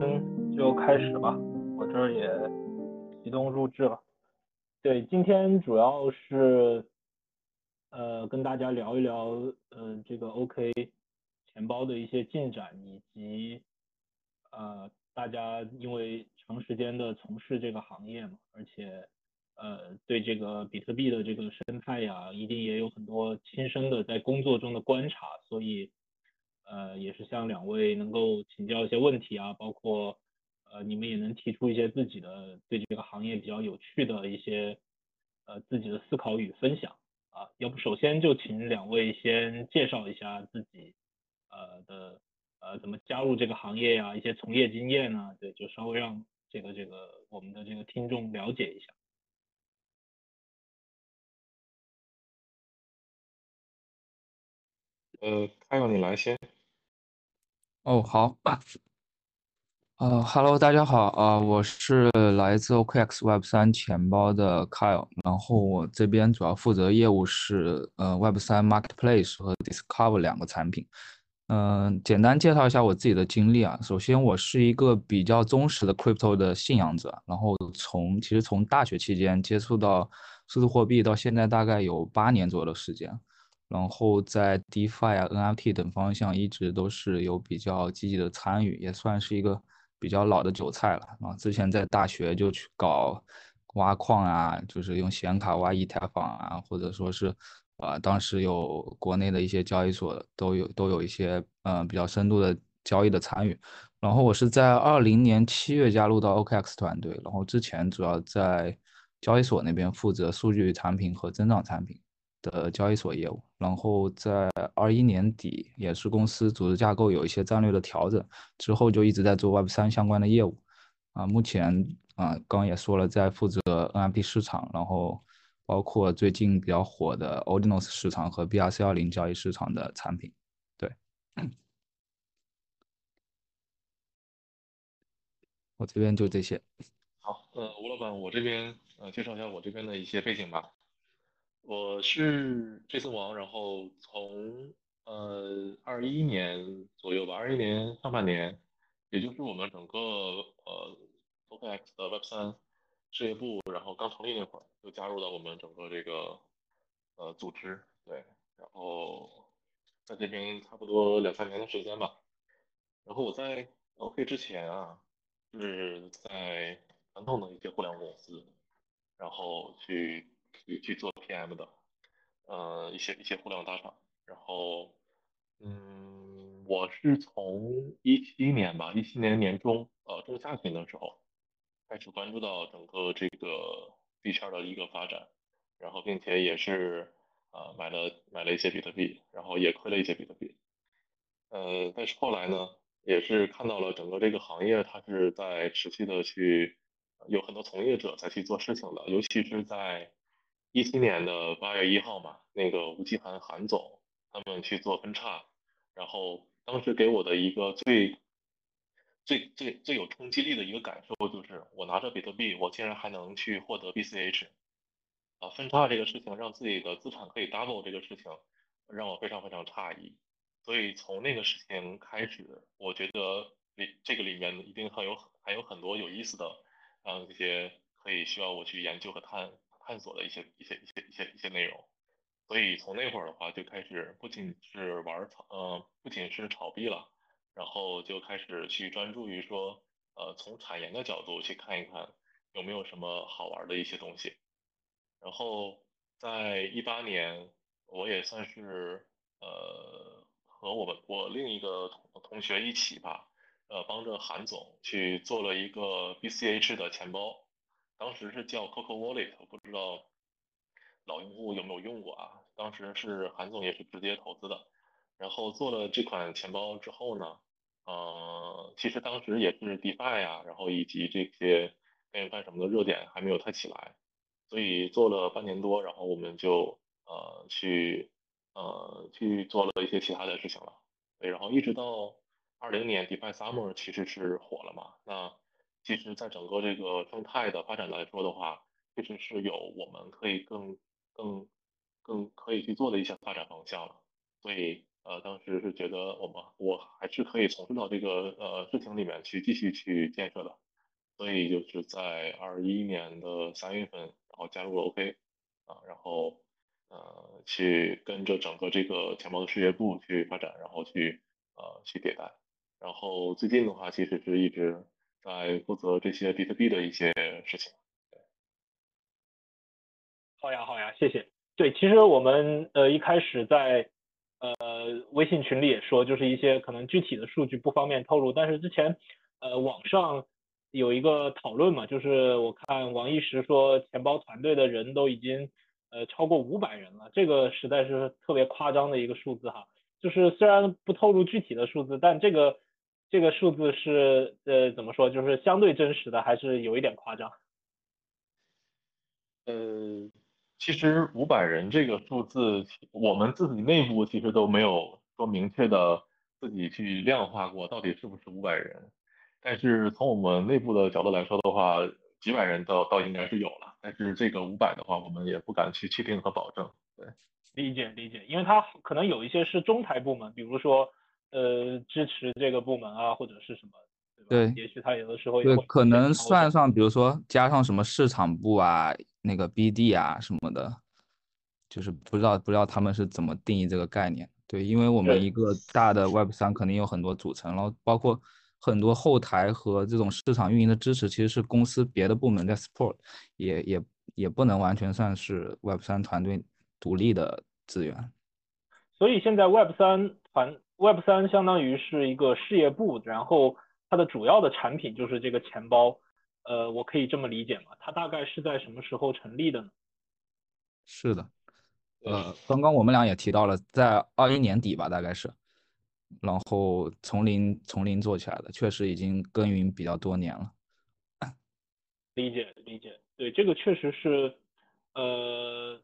嗯，就开始吧，我这儿也启动录制了。对，今天主要是呃跟大家聊一聊呃这个 OK 钱包的一些进展，以及呃大家因为长时间的从事这个行业嘛，而且呃对这个比特币的这个生态呀，一定也有很多亲身的在工作中的观察，所以呃也是向两位能够请教一些问题啊，包括呃你们也能提出一些自己的对这个行业比较有趣的一些呃自己的思考与分享啊，要不首先就请两位先介绍一下自己呃的呃怎么加入这个行业呀，一些从业经验呢，对，就稍微让这个这个我们的这个听众了解一下。呃，开友你来先。哦，好。呃，Hello，大家好，啊，我是来自 OKX Web 三钱包的 Kyle，然后我这边主要负责业务是呃 Web 三 Marketplace 和 Discover 两个产品。嗯，简单介绍一下我自己的经历啊。首先，我是一个比较忠实的 Crypto 的信仰者，然后从其实从大学期间接触到数字货币到现在大概有八年左右的时间，然后在 DeFi 啊、NFT 等方向一直都是有比较积极的参与，也算是一个。比较老的韭菜了啊！之前在大学就去搞挖矿啊，就是用显卡挖以太坊啊，或者说是啊，当时有国内的一些交易所都有都有一些嗯比较深度的交易的参与。然后我是在二零年七月加入到 OKX 团队，然后之前主要在交易所那边负责数据产品和增长产品。的交易所业务，然后在二一年底也是公司组织架构有一些战略的调整，之后就一直在做 Web 三相关的业务，啊，目前啊刚也说了在负责 NFT 市场，然后包括最近比较火的 Ordinals 市场和 BRC 二零交易市场的产品，对，我这边就这些。好，呃，吴老板，我这边呃介绍一下我这边的一些背景吧。我是 Jason 王，然后从呃二一年左右吧，二一年上半年，也就是我们整个呃 OKX 的 Web 三事业部，然后刚成立那会儿，就加入了我们整个这个呃组织，对，然后在这边差不多两三年的时间吧。然后我在 OK 之前啊，就是在传统的一些互联网公司，然后去。去去做 PM 的，呃，一些一些互联网大厂，然后，嗯，我是从一七年吧，一七年年中，呃，中下旬的时候，开始关注到整个这个币圈的一个发展，然后并且也是，呃，买了买了一些比特币，然后也亏了一些比特币，呃，但是后来呢，也是看到了整个这个行业它是在持续的去，有很多从业者在去做事情的，尤其是在。一七年的八月一号嘛，那个吴奇涵韩总他们去做分叉，然后当时给我的一个最最最最有冲击力的一个感受就是，我拿着比特币，我竟然还能去获得 BCH，啊，分叉这个事情让自己的资产可以 double 这个事情，让我非常非常诧异，所以从那个事情开始，我觉得里这个里面一定还有还有很多有意思的，嗯，这些可以需要我去研究和探。探索的一些一些一些一些一些内容，所以从那会儿的话就开始不仅是玩炒，呃，不仅是炒币了，然后就开始去专注于说，呃，从产研的角度去看一看有没有什么好玩的一些东西。然后在一八年，我也算是呃和我们我另一个同同学一起吧，呃，帮着韩总去做了一个 BCH 的钱包。当时是叫 Coco Wallet，不知道老用户有没有用过啊？当时是韩总也是直接投资的，然后做了这款钱包之后呢，呃，其实当时也是 DeFi 啊，然后以及这些边缘饭什么的热点还没有太起来，所以做了半年多，然后我们就呃去呃去做了一些其他的事情了，对，然后一直到二零年 DeFi Summer 其实是火了嘛，那。其实，在整个这个生态的发展来说的话，其实是有我们可以更、更、更可以去做的一些发展方向了。所以呃，当时是觉得我们我还是可以从事到这个呃事情里面去继续去建设的。所以就是在二一年的三月份，然后加入了 OK 啊，然后呃去跟着整个这个钱包的事业部去发展，然后去呃去迭代。然后最近的话，其实是一直在负责这些比特币的一些事情。好呀，好呀，谢谢。对，其实我们呃一开始在呃微信群里也说，就是一些可能具体的数据不方便透露，但是之前呃网上有一个讨论嘛，就是我看王一石说钱包团队的人都已经呃超过五百人了，这个实在是特别夸张的一个数字哈。就是虽然不透露具体的数字，但这个这个数字是呃怎么说，就是相对真实的，还是有一点夸张。呃。其实五百人这个数字，我们自己内部其实都没有说明确的自己去量化过，到底是不是五百人。但是从我们内部的角度来说的话，几百人倒倒应该是有了。但是这个五百的话，我们也不敢去确定和保证。对，理解理解，因为它可能有一些是中台部门，比如说呃支持这个部门啊，或者是什么，对也许他有的时候对可能算上，比如说加上什么市场部啊。那个 BD 啊什么的，就是不知道不知道他们是怎么定义这个概念。对，因为我们一个大的 Web 三肯定有很多组成，然后包括很多后台和这种市场运营的支持，其实是公司别的部门在 support，也也也不能完全算是 Web 三团队独立的资源。所以现在 Web 三团 Web 三相当于是一个事业部，然后它的主要的产品就是这个钱包。呃，我可以这么理解吗？它大概是在什么时候成立的呢？是的，呃，刚刚我们俩也提到了，在二一年底吧，大概是，然后从零从零做起来的，确实已经耕耘比较多年了。理解理解，对，这个确实是，呃，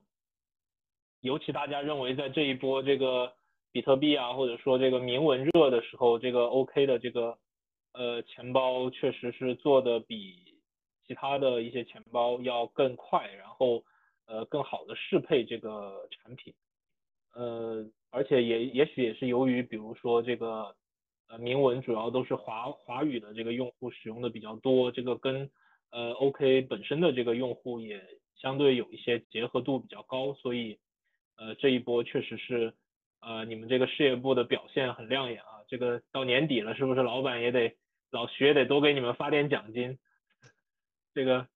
尤其大家认为在这一波这个比特币啊，或者说这个铭文热的时候，这个 OK 的这个。呃，钱包确实是做的比其他的一些钱包要更快，然后呃更好的适配这个产品，呃，而且也也许也是由于，比如说这个呃铭文主要都是华华语的这个用户使用的比较多，这个跟呃 OK 本身的这个用户也相对有一些结合度比较高，所以呃这一波确实是呃你们这个事业部的表现很亮眼啊，这个到年底了，是不是老板也得？老徐也得多给你们发点奖金，这个，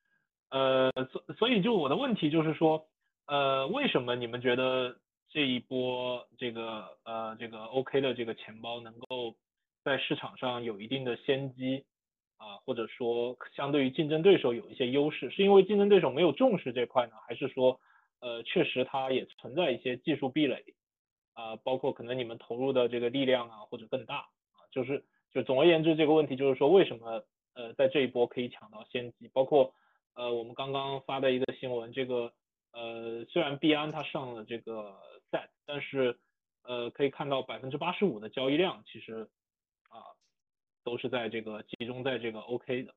呃，所所以就我的问题就是说，呃，为什么你们觉得这一波这个呃这个 OK 的这个钱包能够在市场上有一定的先机啊，或者说相对于竞争对手有一些优势，是因为竞争对手没有重视这块呢，还是说呃确实它也存在一些技术壁垒啊，包括可能你们投入的这个力量啊或者更大啊，就是。就总而言之，这个问题就是说，为什么呃在这一波可以抢到先机？包括呃我们刚刚发的一个新闻，这个呃虽然币安它上了这个 set，但是呃可以看到百分之八十五的交易量其实啊都是在这个集中在这个 OK 的。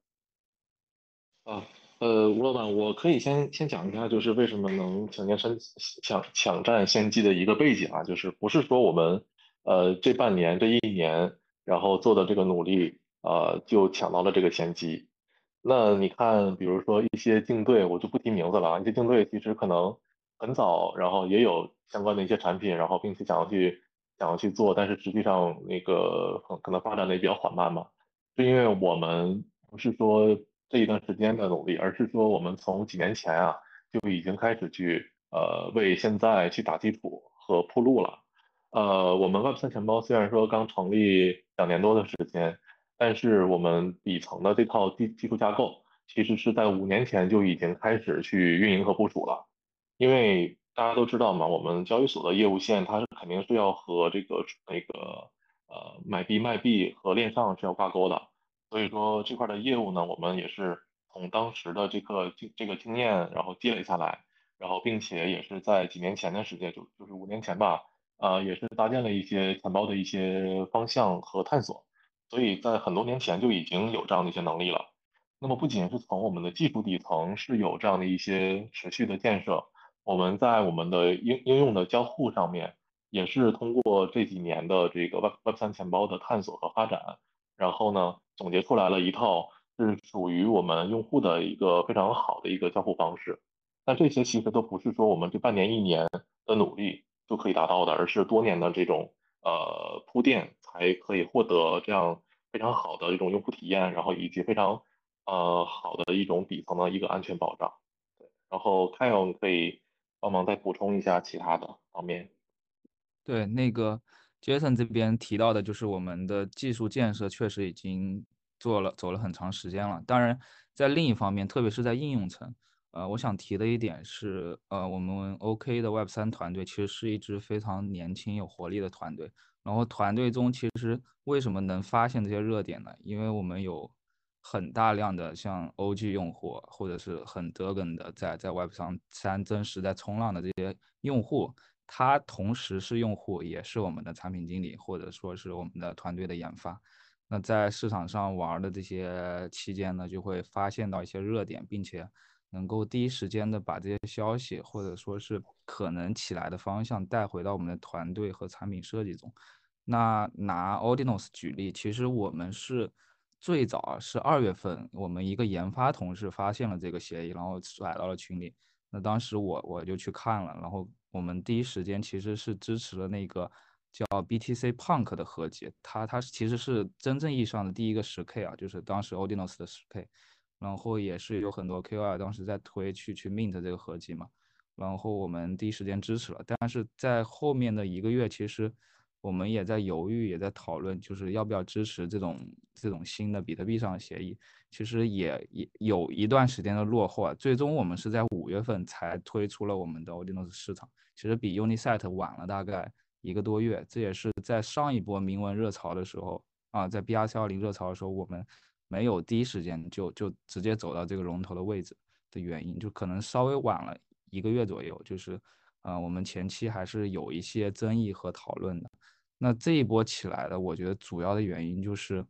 啊呃吴老板，我可以先先讲一下，就是为什么能抢先先抢抢占先机的一个背景啊，就是不是说我们呃这半年这一年。然后做的这个努力，呃，就抢到了这个先机。那你看，比如说一些竞队，我就不提名字了。一些竞队其实可能很早，然后也有相关的一些产品，然后并且想要去想要去做，但是实际上那个可能发展的也比较缓慢嘛。是因为我们不是说这一段时间的努力，而是说我们从几年前啊就已经开始去呃为现在去打基础和铺路了。呃，我们 Web 三钱包虽然说刚成立两年多的时间，但是我们底层的这套技技术架构，其实是在五年前就已经开始去运营和部署了。因为大家都知道嘛，我们交易所的业务线，它是肯定是要和这个那个呃买币卖币和链上是要挂钩的。所以说这块的业务呢，我们也是从当时的这个经这个经验，然后积累下来，然后并且也是在几年前的时间，就就是五年前吧。啊，也是搭建了一些钱包的一些方向和探索，所以在很多年前就已经有这样的一些能力了。那么不仅是从我们的技术底层是有这样的一些持续的建设，我们在我们的应应用的交互上面，也是通过这几年的这个 Web Web 三钱包的探索和发展，然后呢，总结出来了一套是属于我们用户的一个非常好的一个交互方式。但这些其实都不是说我们这半年一年的努力就可以达到的，而是多年的这种呃铺垫才可以获得这样非常好的一种用户体验，然后以及非常呃好的一种底层的一个安全保障。对，然后 Kyle 可以帮忙再补充一下其他的方面。对，那个 Jason 这边提到的就是我们的技术建设确实已经做了走了很长时间了，当然在另一方面，特别是在应用层。呃，我想提的一点是，呃，我们 OK 的 Web 三团队其实是一支非常年轻有活力的团队。然后团队中其实为什么能发现这些热点呢？因为我们有很大量的像 OG 用户，或者是很德根的在在 Web 上三真实在冲浪的这些用户，他同时是用户，也是我们的产品经理，或者说是我们的团队的研发。那在市场上玩的这些期间呢，就会发现到一些热点，并且。能够第一时间的把这些消息，或者说是可能起来的方向带回到我们的团队和产品设计中。那拿 Audinos 举例，其实我们是最早是二月份，我们一个研发同事发现了这个协议，然后甩到了群里。那当时我我就去看了，然后我们第一时间其实是支持了那个叫 BTC Punk 的合集，它它其实是真正意义上的第一个十 K 啊，就是当时 Audinos 的十 K。然后也是有很多 KOL 当时在推去去 mint 这个合集嘛，然后我们第一时间支持了，但是在后面的一个月，其实我们也在犹豫，也在讨论，就是要不要支持这种这种新的比特币上的协议，其实也也有一段时间的落后啊。最终我们是在五月份才推出了我们的 Audinos 市场，其实比 Unisat 晚了大概一个多月。这也是在上一波铭文热潮的时候啊，在 BRC20 热潮的时候，我们。没有第一时间就就直接走到这个龙头的位置的原因，就可能稍微晚了一个月左右。就是，呃，我们前期还是有一些争议和讨论的。那这一波起来的，我觉得主要的原因就是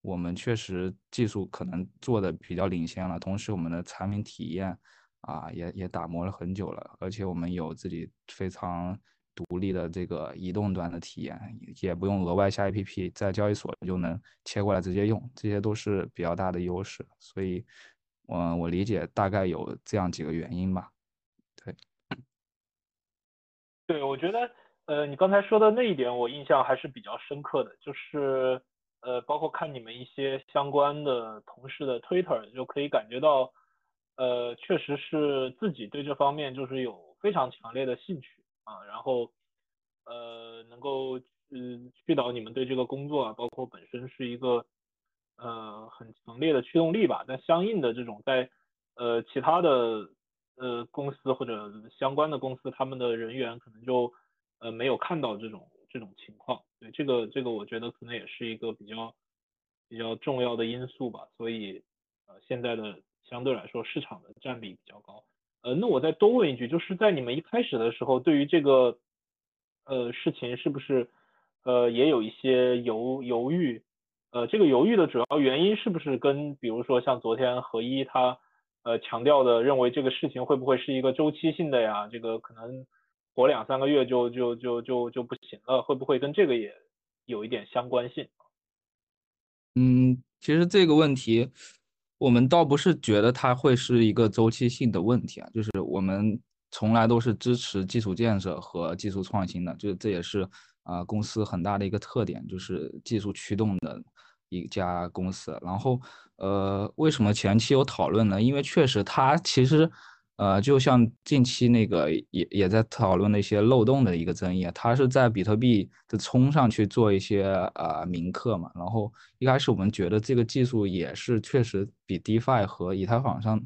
我们确实技术可能做的比较领先了，同时我们的产品体验啊也也打磨了很久了，而且我们有自己非常。独立的这个移动端的体验，也不用额外下 APP，在交易所就能切过来直接用，这些都是比较大的优势。所以，嗯，我理解大概有这样几个原因吧。对，对，我觉得，呃，你刚才说的那一点，我印象还是比较深刻的，就是，呃，包括看你们一些相关的同事的 Twitter，就可以感觉到，呃，确实是自己对这方面就是有非常强烈的兴趣。啊，然后，呃，能够嗯去导你们对这个工作啊，包括本身是一个呃很强烈的驱动力吧。但相应的这种在呃其他的呃公司或者相关的公司，他们的人员可能就呃没有看到这种这种情况。对这个这个，我觉得可能也是一个比较比较重要的因素吧。所以呃现在的相对来说市场的占比比较高。呃，那我再多问一句，就是在你们一开始的时候，对于这个呃事情，是不是呃也有一些犹犹豫？呃，这个犹豫的主要原因是不是跟比如说像昨天何一他呃强调的，认为这个事情会不会是一个周期性的呀？这个可能活两三个月就就就就就不行了，会不会跟这个也有一点相关性？嗯，其实这个问题。我们倒不是觉得它会是一个周期性的问题啊，就是我们从来都是支持基础建设和技术创新的，就这也是啊公司很大的一个特点，就是技术驱动的一家公司。然后呃，为什么前期有讨论呢？因为确实它其实。呃，就像近期那个也也在讨论那些漏洞的一个争议啊，它是在比特币的冲上去做一些呃铭刻嘛，然后一开始我们觉得这个技术也是确实比 DeFi 和以太坊上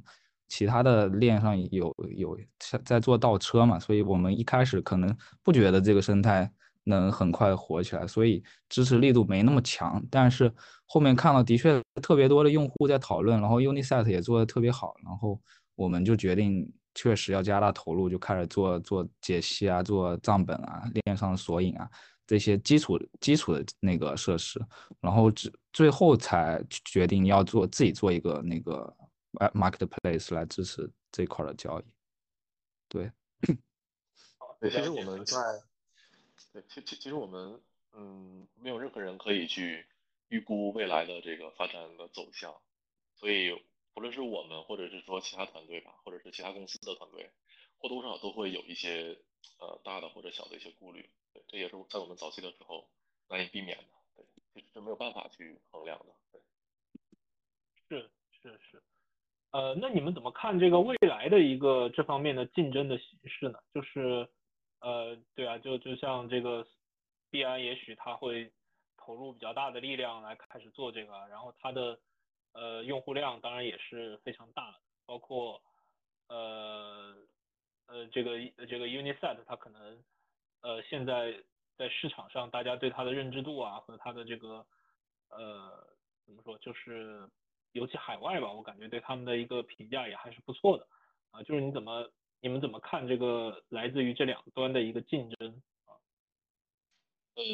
其他的链上有有在做倒车嘛，所以我们一开始可能不觉得这个生态能很快火起来，所以支持力度没那么强，但是后面看到的确特别多的用户在讨论，然后 Unisat 也做的特别好，然后。我们就决定确实要加大投入，就开始做做解析啊，做账本啊，链上的索引啊，这些基础基础的那个设施，然后只最后才决定要做自己做一个那个 marketplace 来支持这块的交易。对，对，其实我们在，对，其其其实我们，嗯，没有任何人可以去预估未来的这个发展的走向，所以不论是我们，或者是说其他团队吧，或者是其他公司的团队，或多或少都会有一些呃大的或者小的一些顾虑，对，这也是在我们早期的时候难以避免的，对，其实是没有办法去衡量的，对。是是是。呃，那你们怎么看这个未来的一个这方面的竞争的形式呢？就是，呃，对啊，就就像这个必然，也许他会投入比较大的力量来开始做这个，然后它的呃用户量当然也是非常大的，包括呃呃这个这个 Uniset，它可能呃现在在市场上大家对它的认知度啊和它的这个呃怎么说就是。尤其海外吧，我感觉对他们的一个评价也还是不错的啊。就是你怎么你们怎么看这个来自于这两端的一个竞争啊？呃，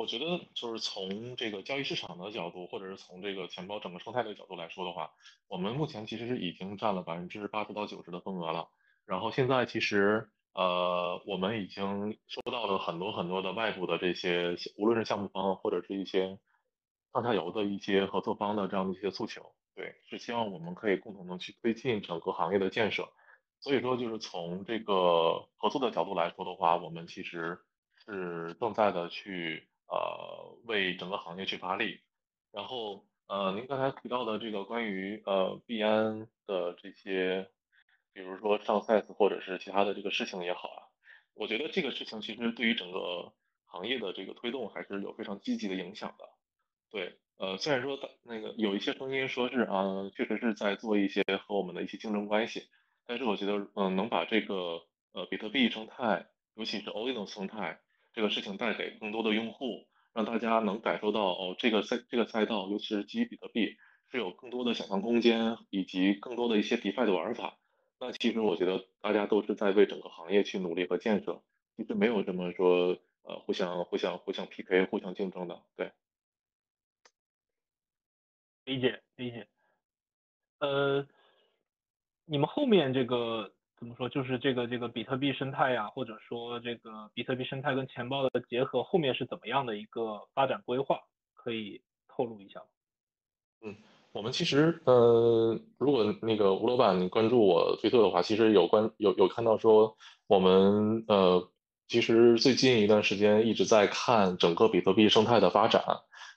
我觉得就是从这个交易市场的角度，或者是从这个钱包整个生态的角度来说的话，我们目前其实是已经占了百分之八十到九十的份额了。然后现在其实呃，我们已经收到了很多很多的外部的这些，无论是项目方或者是一些。上下游的一些合作方的这样的一些诉求，对，是希望我们可以共同的去推进整个行业的建设。所以说，就是从这个合作的角度来说的话，我们其实是正在的去呃为整个行业去发力。然后呃，您刚才提到的这个关于呃币安的这些，比如说上 size 或者是其他的这个事情也好啊，我觉得这个事情其实对于整个行业的这个推动还是有非常积极的影响的。对，呃，虽然说那个有一些声音说是啊，确实是在做一些和我们的一些竞争关系，但是我觉得，嗯，能把这个呃比特币生态，尤其是 Ordinals 生态这个事情带给更多的用户，让大家能感受到哦，这个赛这个赛道，尤其是基于比特币，是有更多的想象空间，以及更多的一些 DeFi 的玩法。那其实我觉得大家都是在为整个行业去努力和建设，其实没有这么说呃互相互相互相 PK、互相竞争的，对。理解理解，呃，你们后面这个怎么说？就是这个这个比特币生态呀，或者说这个比特币生态跟钱包的结合，后面是怎么样的一个发展规划？可以透露一下吗？嗯，我们其实呃，如果那个吴老板关注我推特的话，其实有关有有看到说我们呃，其实最近一段时间一直在看整个比特币生态的发展。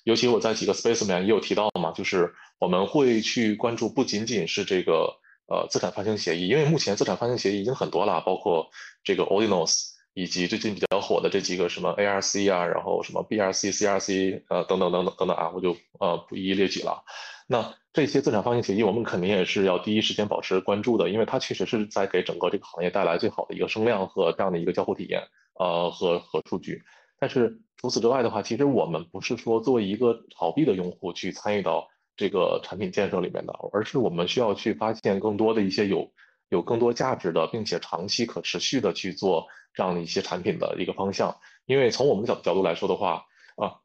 尤其我在几个 space 里面也有提到嘛，就是我们会去关注不仅仅是这个呃资产发行协议，因为目前资产发行协议已经很多了，包括这个 Ordinals，以及最近比较火的这几个什么 ARC 啊，然后什么 BRC、CRC 呃等等等等等等啊，我就呃不一一列举了。那这些资产发行协议，我们肯定也是要第一时间保持关注的，因为它确实是在给整个这个行业带来最好的一个声量和这样的一个交互体验，呃和和数据。但是除此之外的话，其实我们不是说作为一个炒币的用户去参与到这个产品建设里面的，而是我们需要去发现更多的一些有有更多价值的，并且长期可持续的去做这样的一些产品的一个方向。因为从我们的角角度来说的话，啊，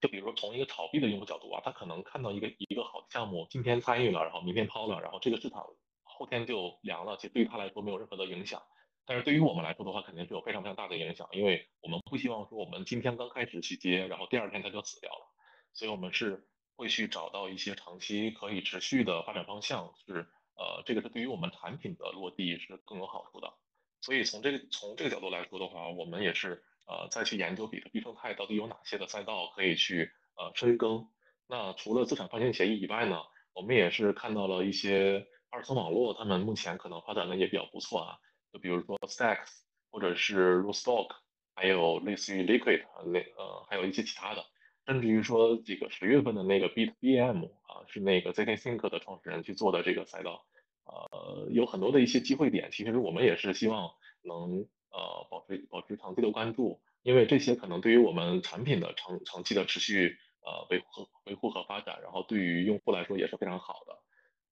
就比如说从一个炒币的用户角度啊，他可能看到一个一个好的项目，今天参与了，然后明天抛了，然后这个市场后天就凉了，其实对于他来说没有任何的影响。但是对于我们来说的话，肯定是有非常非常大的影响，因为我们不希望说我们今天刚开始去接，然后第二天它就死掉了，所以我们是会去找到一些长期可以持续的发展方向，是呃这个是对于我们产品的落地是更有好处的。所以从这个从这个角度来说的话，我们也是呃再去研究比特币生态到底有哪些的赛道可以去呃深耕。那除了资产发行协议以外呢，我们也是看到了一些二层网络，他们目前可能发展的也比较不错啊。就比如说 Stacks，或者是 Rootstock，还有类似于 Liquid 类呃，还有一些其他的，甚至于说这个十月份的那个 BitBM 啊，是那个 ZK Think 的创始人去做的这个赛道，呃，有很多的一些机会点。其实我们也是希望能呃保持保持长期的关注，因为这些可能对于我们产品的长长期的持续呃维护维护和发展，然后对于用户来说也是非常好的。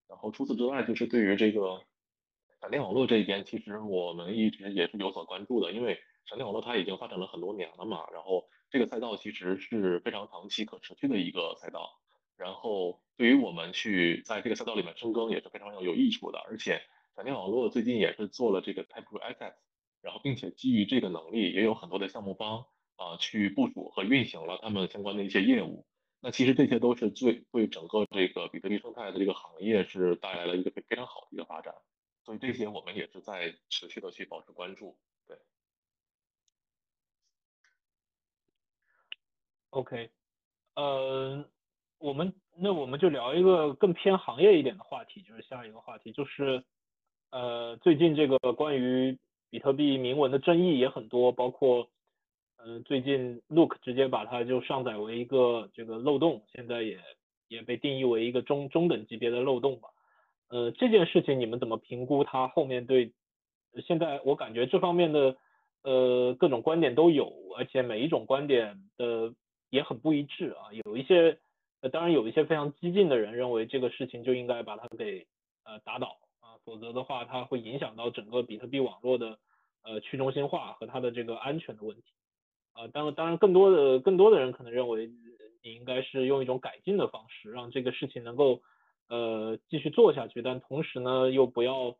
然后除此之外，就是对于这个。闪电网络这一边，其实我们一直也是有所关注的，因为闪电网络它已经发展了很多年了嘛，然后这个赛道其实是非常长期可持续的一个赛道，然后对于我们去在这个赛道里面深耕也是非常有有益处的，而且闪电网络最近也是做了这个 Type Access，然后并且基于这个能力，也有很多的项目方啊去部署和运行了他们相关的一些业务。那其实这些都是最对整个这个比特币生态的这个行业是带来了一个非非常好的一个发展。所以这些我们也是在持续的去保持关注。对。OK，呃，我们那我们就聊一个更偏行业一点的话题，就是下一个话题，就是呃，最近这个关于比特币铭文的争议也很多，包括呃，最近 Look 直接把它就上载为一个这个漏洞，现在也也被定义为一个中中等级别的漏洞吧。呃，这件事情你们怎么评估它后面对？现在我感觉这方面的呃各种观点都有，而且每一种观点的。也很不一致啊，有一些，呃，当然有一些非常激进的人认为这个事情就应该把它给呃打倒啊，否则的话它会影响到整个比特币网络的呃去中心化和它的这个安全的问题啊。当，当然更多的更多的人可能认为你应该是用一种改进的方式让这个事情能够呃继续做下去，但同时呢又不要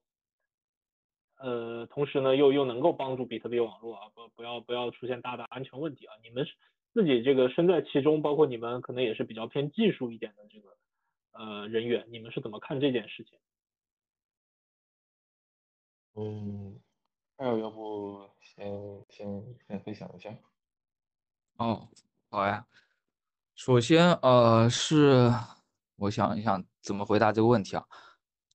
呃同时呢又又能够帮助比特币网络啊不不要不要出现大的安全问题啊，你们是。自己这个身在其中，包括你们可能也是比较偏技术一点的这个呃人员，你们是怎么看这件事情？嗯，还有要不先先先分享一下？哦，好呀。首先呃是我想一想怎么回答这个问题啊？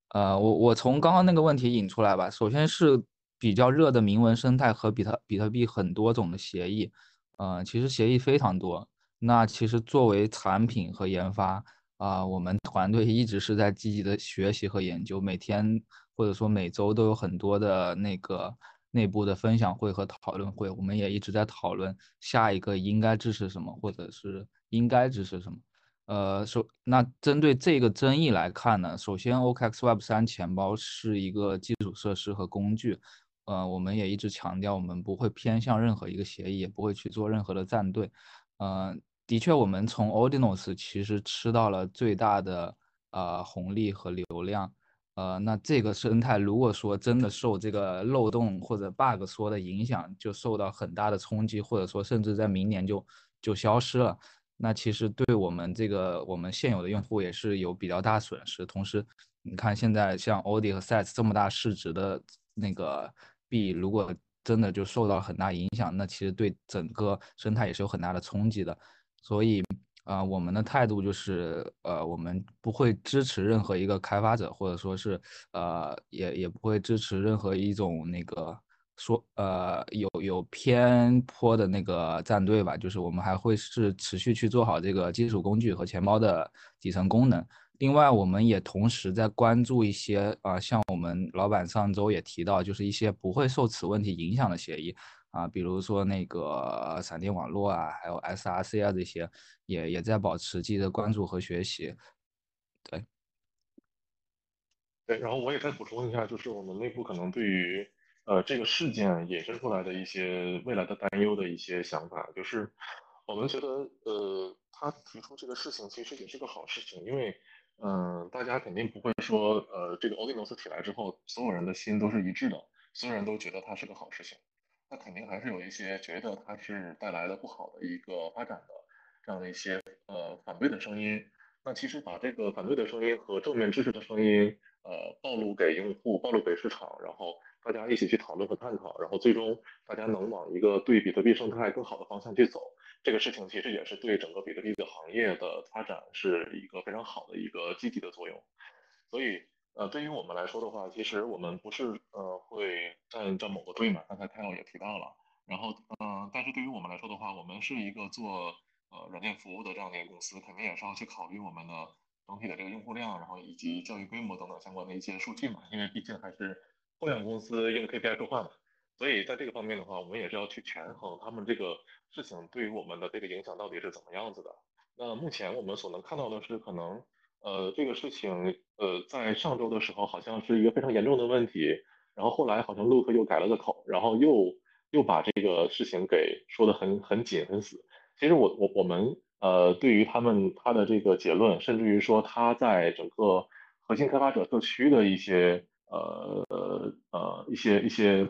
呃，我我从刚刚那个问题引出来吧。首先是比较热的铭文生态和比特比特币很多种的协议。呃，其实协议非常多。那其实作为产品和研发啊，我们团队一直是在积极的学习和研究，每天或者说每周都有很多的那个内部的分享会和讨论会，我们也一直在讨论下一个应该支持什么，或者是应该支持什么。呃，首那针对这个争议来看呢，首先 OKX Web 三钱包是一个基础设施和工具。呃，我们也一直强调，我们不会偏向任何一个协议，也不会去做任何的站队。呃，的确，我们从 Ordinals 其实吃到了最大的呃红利和流量。呃，那这个生态如果说真的受这个漏洞或者 bug 说的影响，就受到很大的冲击，或者说甚至在明年就就消失了，那其实对我们这个我们现有的用户也是有比较大损失。同时，你看现在像 Audi 和 Sets 这么大市值的那个。币如果真的就受到很大影响，那其实对整个生态也是有很大的冲击的。所以，呃，我们的态度就是，呃，我们不会支持任何一个开发者，或者说是，呃，也也不会支持任何一种那个说，呃，有有偏颇的那个战队吧。就是我们还会是持续去做好这个基础工具和钱包的底层功能。另外，我们也同时在关注一些啊，像我们老板上周也提到，就是一些不会受此问题影响的协议啊，比如说那个闪电网络啊，还有 SRC 啊这些，也也在保持积极的关注和学习。对，对，然后我也再补充一下，就是我们内部可能对于呃这个事件衍生出来的一些未来的担忧的一些想法，就是我们觉得呃他提出这个事情其实也是个好事情，因为。嗯，大家肯定不会说，呃，这个 Ordinals 起来之后，所有人的心都是一致的，所有人都觉得它是个好事情。那肯定还是有一些觉得它是带来了不好的一个发展的这样的一些呃反对的声音。那其实把这个反对的声音和正面支持的声音，呃，暴露给用户，暴露给市场，然后大家一起去讨论和探讨，然后最终大家能往一个对比特币生态更好的方向去走。这个事情其实也是对整个比特币的行业的发展是一个非常好的一个积极的作用，所以呃对于我们来说的话，其实我们不是呃会站在某个队嘛，刚才 Kyle 也提到了，然后嗯，但是对于我们来说的话，我们是一个做呃软件服务的这样的一个公司，肯定也是要去考虑我们的整体的这个用户量，然后以及教育规模等等相关的一些数据嘛，因为毕竟还是互联网公司用 KPI 说话嘛。所以在这个方面的话，我们也是要去权衡他们这个事情对于我们的这个影响到底是怎么样子的。那目前我们所能看到的是，可能呃这个事情呃在上周的时候好像是一个非常严重的问题，然后后来好像陆克又改了个口，然后又又把这个事情给说的很很紧很死。其实我我我们呃对于他们他的这个结论，甚至于说他在整个核心开发者社区的一些呃呃呃一些一些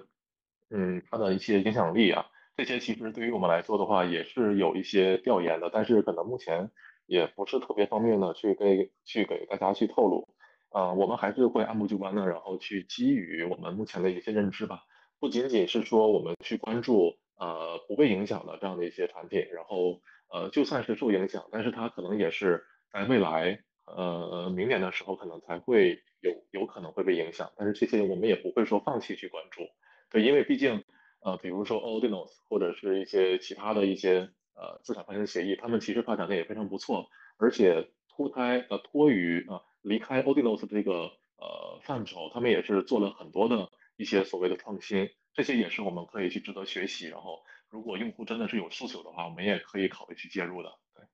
嗯它的一些影响力啊，这些其实对于我们来说的话也是有一些调研的，但是可能目前也不是特别方便的去给去给大家去透露。啊，我们还是会按部就班的，然后去基于我们目前的一些认知吧，不仅仅是说我们去关注呃不被影响的这样的一些产品，然后呃就算是受影响，但是它可能也是在未来呃明年的时候可能才会有有可能会被影响，但是这些我们也不会说放弃去关注，因为毕竟呃比如说 Ordinals 或者是一些其他的一些呃资产发行协议，他们其实发展的也非常不错，而且脱胎呃脱于啊。离开 Odinos 这个呃范畴，他们也是做了很多的一些所谓的创新，这些也是我们可以去值得学习。然后，如果用户真的是有诉求的话，我们也可以考虑去介入的。对。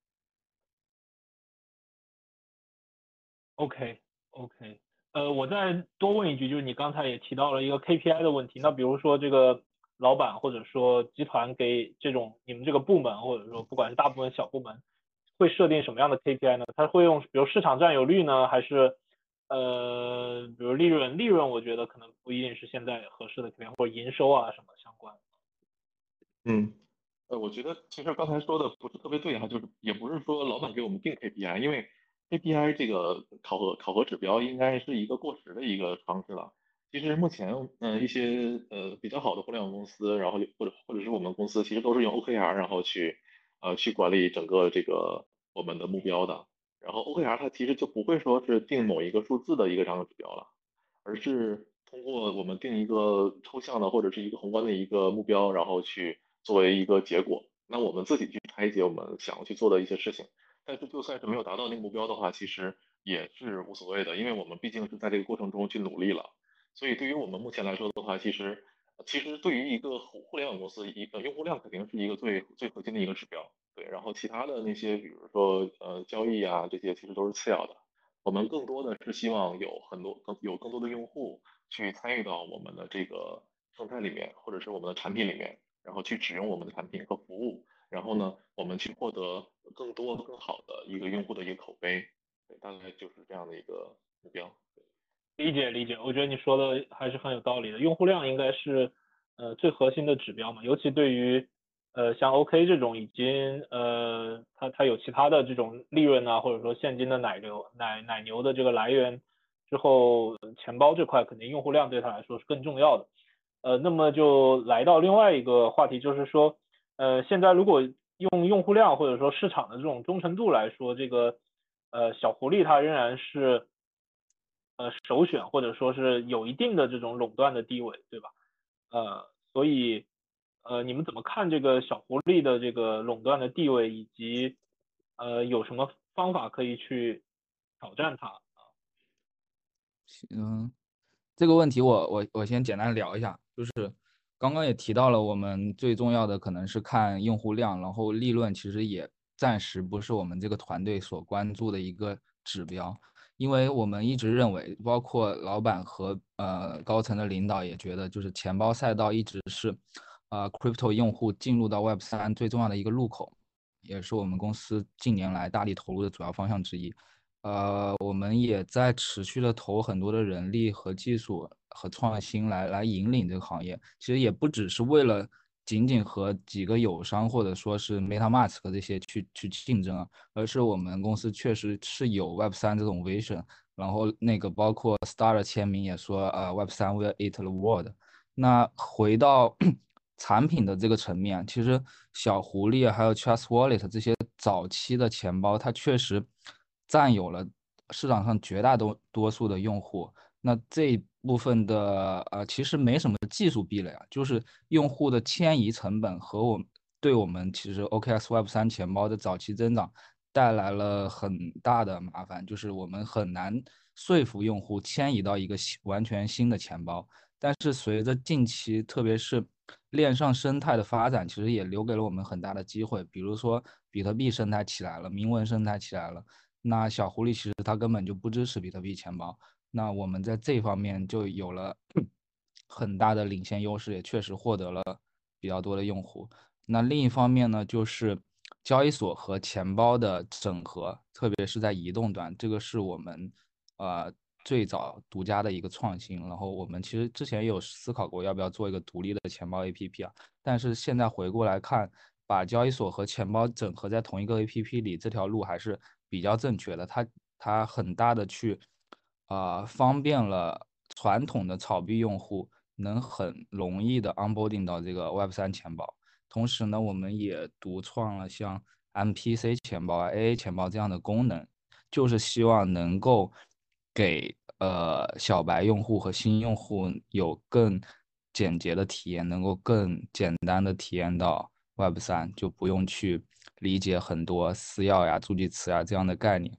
OK OK，呃，我再多问一句，就是你刚才也提到了一个 KPI 的问题，那比如说这个老板或者说集团给这种你们这个部门，或者说不管是大部门小部门。会设定什么样的 KPI 呢？他会用比如市场占有率呢，还是呃，比如利润？利润我觉得可能不一定是现在合适的 KPI，或者营收啊什么相关。嗯，呃，我觉得其实刚才说的不是特别对哈，就是也不是说老板给我们定 KPI，因为 KPI 这个考核考核指标应该是一个过时的一个方式了。其实目前嗯一些呃比较好的互联网公司，然后或者或者是我们公司，其实都是用 OKR 然后去呃去管理整个这个。我们的目标的，然后 OKR 它其实就不会说是定某一个数字的一个这样的指标了，而是通过我们定一个抽象的或者是一个宏观的一个目标，然后去作为一个结果，那我们自己去拆解我们想要去做的一些事情。但是就算是没有达到那个目标的话，其实也是无所谓的，因为我们毕竟是在这个过程中去努力了。所以对于我们目前来说的话，其实其实对于一个互互联网公司，一个用户量肯定是一个最最核心的一个指标。对，然后其他的那些，比如说呃交易啊这些，其实都是次要的。我们更多的是希望有很多更有更多的用户去参与到我们的这个生态里面，或者是我们的产品里面，然后去使用我们的产品和服务，然后呢，我们去获得更多更好的一个用户的一个口碑。对，大概就是这样的一个目标。理解理解，我觉得你说的还是很有道理的。用户量应该是呃最核心的指标嘛，尤其对于。呃，像 OK 这种已经呃，它它有其他的这种利润啊，或者说现金的奶牛奶奶牛的这个来源之后，钱包这块肯定用户量对他来说是更重要的。呃，那么就来到另外一个话题，就是说，呃，现在如果用用户量或者说市场的这种忠诚度来说，这个呃小狐狸它仍然是呃首选，或者说是有一定的这种垄断的地位，对吧？呃，所以。呃，你们怎么看这个小狐狸的这个垄断的地位，以及呃有什么方法可以去挑战它啊？行，这个问题我我我先简单聊一下，就是刚刚也提到了，我们最重要的可能是看用户量，然后利润其实也暂时不是我们这个团队所关注的一个指标，因为我们一直认为，包括老板和呃高层的领导也觉得，就是钱包赛道一直是。啊，crypto 用户进入到 Web 三最重要的一个入口，也是我们公司近年来大力投入的主要方向之一。呃，我们也在持续的投很多的人力和技术和创新来来引领这个行业。其实也不只是为了仅仅和几个友商或者说是 MetaMask 这些去去竞争啊，而是我们公司确实是有 Web 三这种 vision。然后那个包括 Star 的签名也说，呃，Web 三 will eat the world。那回到 产品的这个层面，其实小狐狸还有 Trust Wallet 这些早期的钱包，它确实占有了市场上绝大多多数的用户。那这部分的呃，其实没什么技术壁垒啊，就是用户的迁移成本和我对我们其实 OKS Web 三钱包的早期增长带来了很大的麻烦，就是我们很难说服用户迁移到一个新完全新的钱包。但是随着近期，特别是链上生态的发展，其实也留给了我们很大的机会。比如说，比特币生态起来了，铭文生态起来了，那小狐狸其实它根本就不支持比特币钱包。那我们在这方面就有了 很大的领先优势，也确实获得了比较多的用户。那另一方面呢，就是交易所和钱包的整合，特别是在移动端，这个是我们呃最早独家的一个创新。然后我们其实之前也有思考过要不要做一个独立的钱包 APP 啊，但是现在回过来看，把交易所和钱包整合在同一个 APP 里，这条路还是比较正确的。它它很大的去啊方便了传统的炒币用户能很容易的 onboarding 到这个 Web 三钱包。同时呢，我们也独创了像 MPC 钱包啊、AA 钱包这样的功能，就是希望能够给呃小白用户和新用户有更简洁的体验，能够更简单的体验到 Web 三，就不用去理解很多私钥呀、助记词呀这样的概念，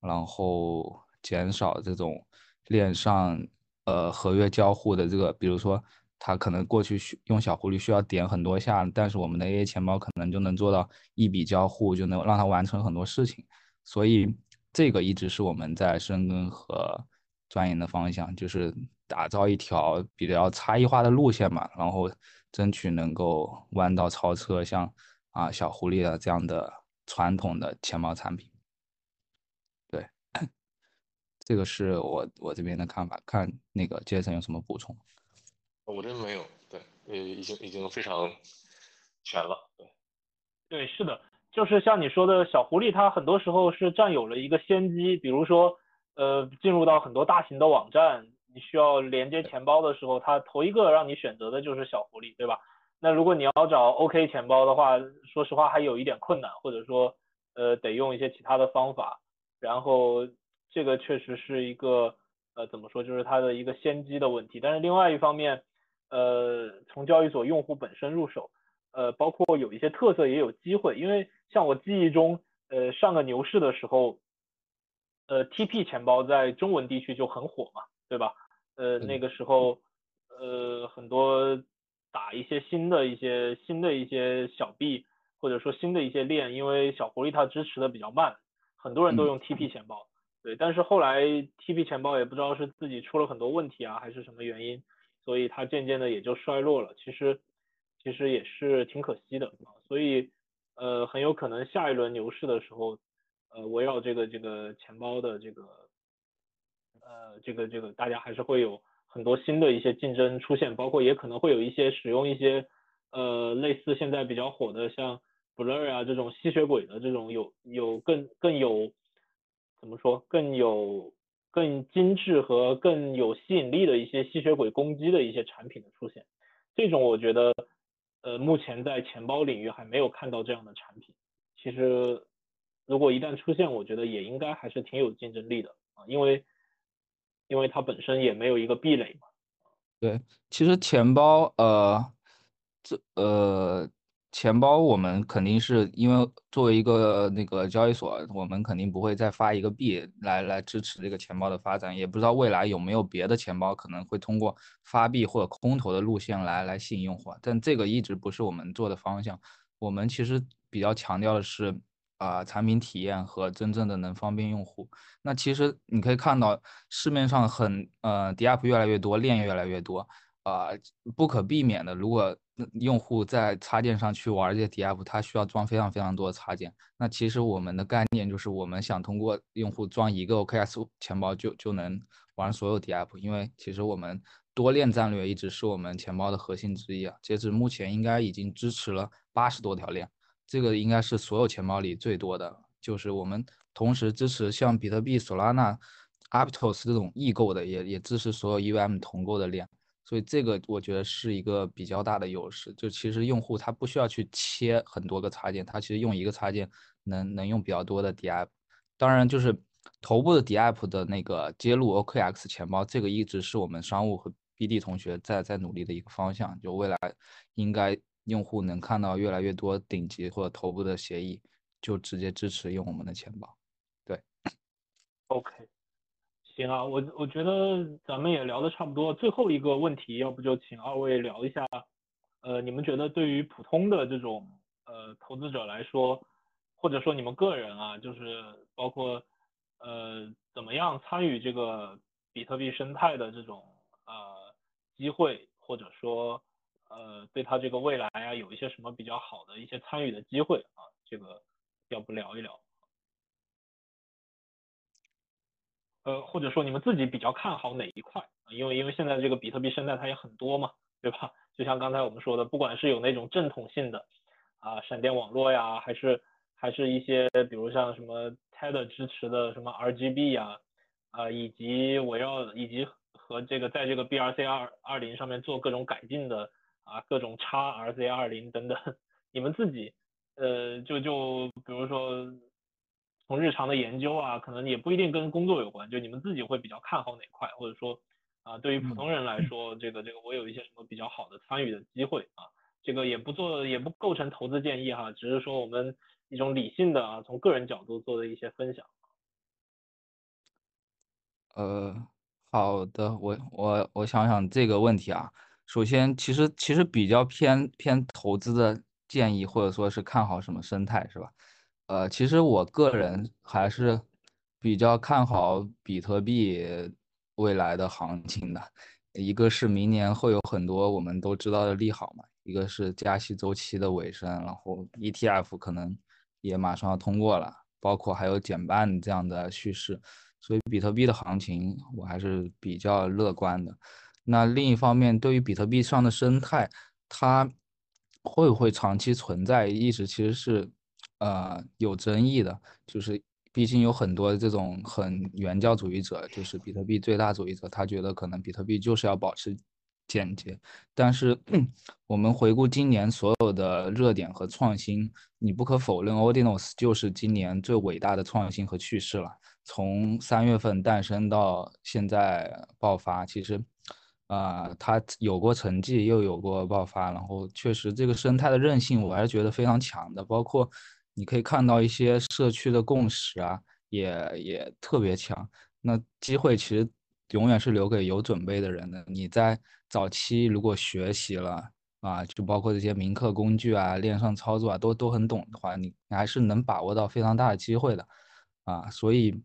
然后减少这种链上呃合约交互的这个，比如说他可能过去需用小狐狸需要点很多下，但是我们的 AA 钱包可能就能做到一笔交互就能让它完成很多事情，所以这个一直是我们在深耕和钻研的方向，就是打造一条比较差异化的路线嘛，然后争取能够弯道超车，像啊小狐狸的这样的传统的钱包产品。对，这个是我我这边的看法，看那个杰森有什么补充。我这没有，对，呃，已经已经非常全了，对，对，是的，就是像你说的小狐狸，它很多时候是占有了一个先机，比如说，呃，进入到很多大型的网站，你需要连接钱包的时候，它头一个让你选择的就是小狐狸，对吧？那如果你要找 OK 钱包的话，说实话还有一点困难，或者说，呃，得用一些其他的方法，然后这个确实是一个，呃，怎么说，就是它的一个先机的问题，但是另外一方面。呃，从交易所用户本身入手，呃，包括有一些特色也有机会，因为像我记忆中，呃，上个牛市的时候，呃，TP 钱包在中文地区就很火嘛，对吧？呃，那个时候，呃，很多打一些新的一些新的一些小币，或者说新的一些链，因为小狐狸它支持的比较慢，很多人都用 TP 钱包，对，但是后来 TP 钱包也不知道是自己出了很多问题啊，还是什么原因。所以它渐渐的也就衰落了，其实其实也是挺可惜的啊。所以呃很有可能下一轮牛市的时候，呃围绕这个这个钱包的这个呃这个这个大家还是会有很多新的一些竞争出现，包括也可能会有一些使用一些呃类似现在比较火的像 Blur 啊这种吸血鬼的这种有有更更有怎么说更有。更精致和更有吸引力的一些吸血鬼攻击的一些产品的出现，这种我觉得，呃，目前在钱包领域还没有看到这样的产品。其实，如果一旦出现，我觉得也应该还是挺有竞争力的啊，因为，因为它本身也没有一个壁垒嘛。对，其实钱包，呃，这，呃。钱包我们肯定是因为作为一个那个交易所，我们肯定不会再发一个币来来支持这个钱包的发展，也不知道未来有没有别的钱包可能会通过发币或者空投的路线来来吸引用户，但这个一直不是我们做的方向。我们其实比较强调的是啊产品体验和真正的能方便用户。那其实你可以看到市面上很呃 DApp 越来越多，链越来越多。啊，不可避免的，如果用户在插件上去玩这些 DApp，他需要装非常非常多的插件。那其实我们的概念就是，我们想通过用户装一个 OKX 钱包就就能玩所有 DApp，因为其实我们多链战略一直是我们钱包的核心之一啊。截止目前，应该已经支持了八十多条链，这个应该是所有钱包里最多的。就是我们同时支持像比特币、Solana、Aptos 这种异构的，也也支持所有 EVM 同构的链。所以这个我觉得是一个比较大的优势，就其实用户他不需要去切很多个插件，他其实用一个插件能能用比较多的 DApp。当然，就是头部的 DApp 的那个接入 OKX 钱包，这个一直是我们商务和 BD 同学在在努力的一个方向。就未来应该用户能看到越来越多顶级或者头部的协议，就直接支持用我们的钱包。对，OK。行啊，我我觉得咱们也聊的差不多，最后一个问题，要不就请二位聊一下，呃，你们觉得对于普通的这种呃投资者来说，或者说你们个人啊，就是包括呃怎么样参与这个比特币生态的这种呃机会，或者说呃对他这个未来啊有一些什么比较好的一些参与的机会啊，这个要不聊一聊？呃，或者说你们自己比较看好哪一块？因为因为现在这个比特币生态它也很多嘛，对吧？就像刚才我们说的，不管是有那种正统性的啊闪电网络呀，还是还是一些比如像什么 Tether 支持的什么 RGB 呀，啊，以及围绕以及和这个在这个 BRC 二二零上面做各种改进的啊各种叉 RC 二零等等，你们自己呃就就比如说。从日常的研究啊，可能也不一定跟工作有关，就你们自己会比较看好哪块，或者说啊，对于普通人来说，这个这个我有一些什么比较好的参与的机会啊，这个也不做也不构成投资建议哈，只是说我们一种理性的啊，从个人角度做的一些分享。呃，好的，我我我想想这个问题啊，首先其实其实比较偏偏投资的建议，或者说是看好什么生态是吧？呃，其实我个人还是比较看好比特币未来的行情的。一个是明年会有很多我们都知道的利好嘛，一个是加息周期的尾声，然后 ETF 可能也马上要通过了，包括还有减半这样的叙事，所以比特币的行情我还是比较乐观的。那另一方面，对于比特币上的生态，它会不会长期存在，一直其实是。呃，有争议的，就是毕竟有很多这种很原教主义者，就是比特币最大主义者，他觉得可能比特币就是要保持简洁。但是我们回顾今年所有的热点和创新，你不可否认，Ordinals 就是今年最伟大的创新和趋势了。从三月份诞生到现在爆发，其实。啊，他有过成绩，又有过爆发，然后确实这个生态的韧性，我还是觉得非常强的。包括你可以看到一些社区的共识啊，也也特别强。那机会其实永远是留给有准备的人的。你在早期如果学习了啊，就包括这些铭刻工具啊、链上操作啊，都都很懂的话，你你还是能把握到非常大的机会的啊。所以，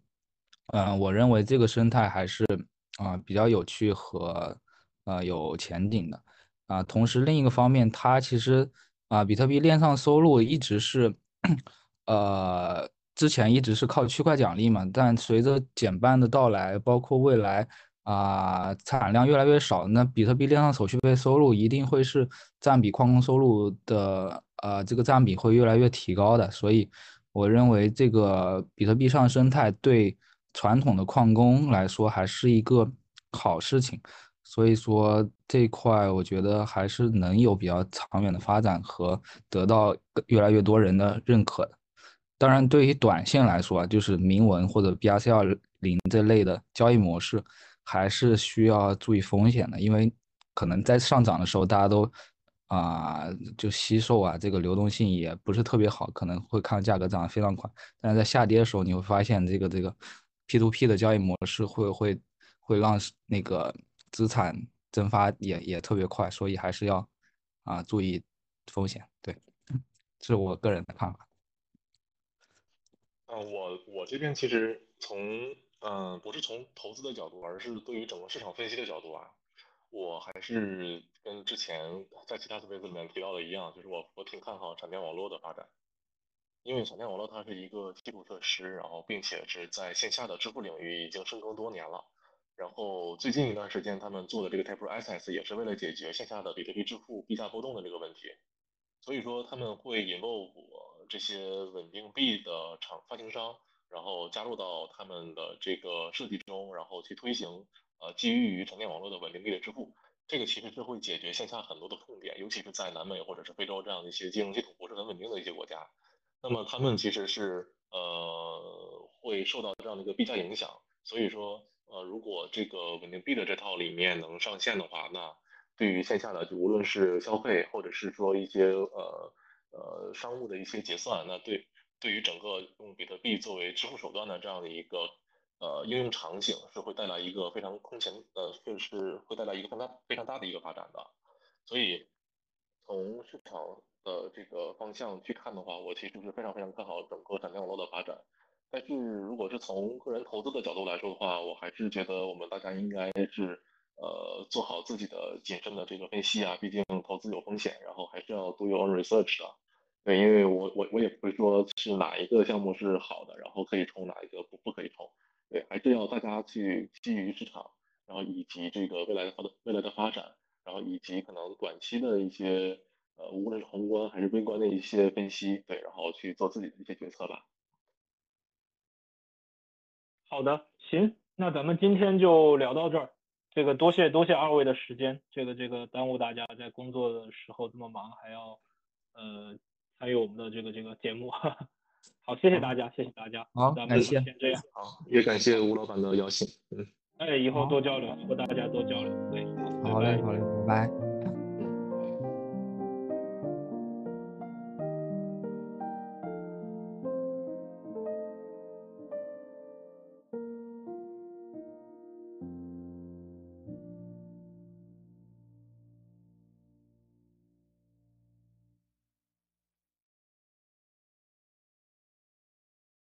嗯，我认为这个生态还是啊比较有趣和。呃，有前景的啊。同时，另一个方面，它其实啊，比特币链上收入一直是，呃，之前一直是靠区块奖励嘛。但随着减半的到来，包括未来啊产量越来越少，那比特币链上手续费收入一定会是占比矿工收入的呃这个占比会越来越提高的。所以，我认为这个比特币上生态对传统的矿工来说还是一个好事情。所以说这一块，我觉得还是能有比较长远的发展和得到越来越多人的认可的。当然，对于短线来说啊，就是铭文或者 BRC 二零这类的交易模式，还是需要注意风险的，因为可能在上涨的时候，大家都啊就吸售啊，这个流动性也不是特别好，可能会看价格涨得非常快。但是在下跌的时候，你会发现这个这个 P to P 的交易模式会会会让那个。资产蒸发也也特别快，所以还是要啊注意风险。对，这是我个人的看法。啊，我我这边其实从嗯不是从投资的角度，而是对于整个市场分析的角度啊，我还是跟之前在其他的 space 里面提到的一样，就是我我挺看好闪电网络的发展，因为闪电网络它是一个基础设施，然后并且是在线下的支付领域已经深耕多年了。然后最近一段时间，他们做的这个 Taproot SS 也是为了解决线下的比特币支付币价波动的这个问题，所以说他们会引入我这些稳定币的厂发行商，然后加入到他们的这个设计中，然后去推行呃基于于闪电网络的稳定币的支付，这个其实是会解决线下很多的痛点，尤其是在南美或者是非洲这样的一些金融系统不是很稳定的一些国家，那么他们其实是呃会受到这样的一个币价影响，所以说。呃，如果这个稳定币的这套理念能上线的话，那对于线下的就无论是消费，或者是说一些呃呃商务的一些结算，那对对于整个用比特币作为支付手段的这样的一个呃应用场景，是会带来一个非常空前呃，就是会带来一个非常非常大的一个发展的。所以从市场的这个方向去看的话，我其实是非常非常看好整个闪电网络的发展。但是，如果是从个人投资的角度来说的话，我还是觉得我们大家应该是，呃，做好自己的谨慎的这个分析啊。毕竟投资有风险，然后还是要 do your own research 的。对，因为我我我也不会说是哪一个项目是好的，然后可以冲哪一个不不可以冲。对，还是要大家去基于市场，然后以及这个未来的发未来的发展，然后以及可能短期的一些呃，无论是宏观还是微观的一些分析，对，然后去做自己的一些决策吧。好的，行，那咱们今天就聊到这儿。这个多谢多谢二位的时间，这个这个耽误大家在工作的时候这么忙，还要呃参与我们的这个这个节目。好，谢谢大家，谢谢大家。好，咱们感谢。先这样。好，也感谢吴老板的邀请。嗯，哎，以后多交流，和大家多交流。对，好嘞，好嘞，拜拜。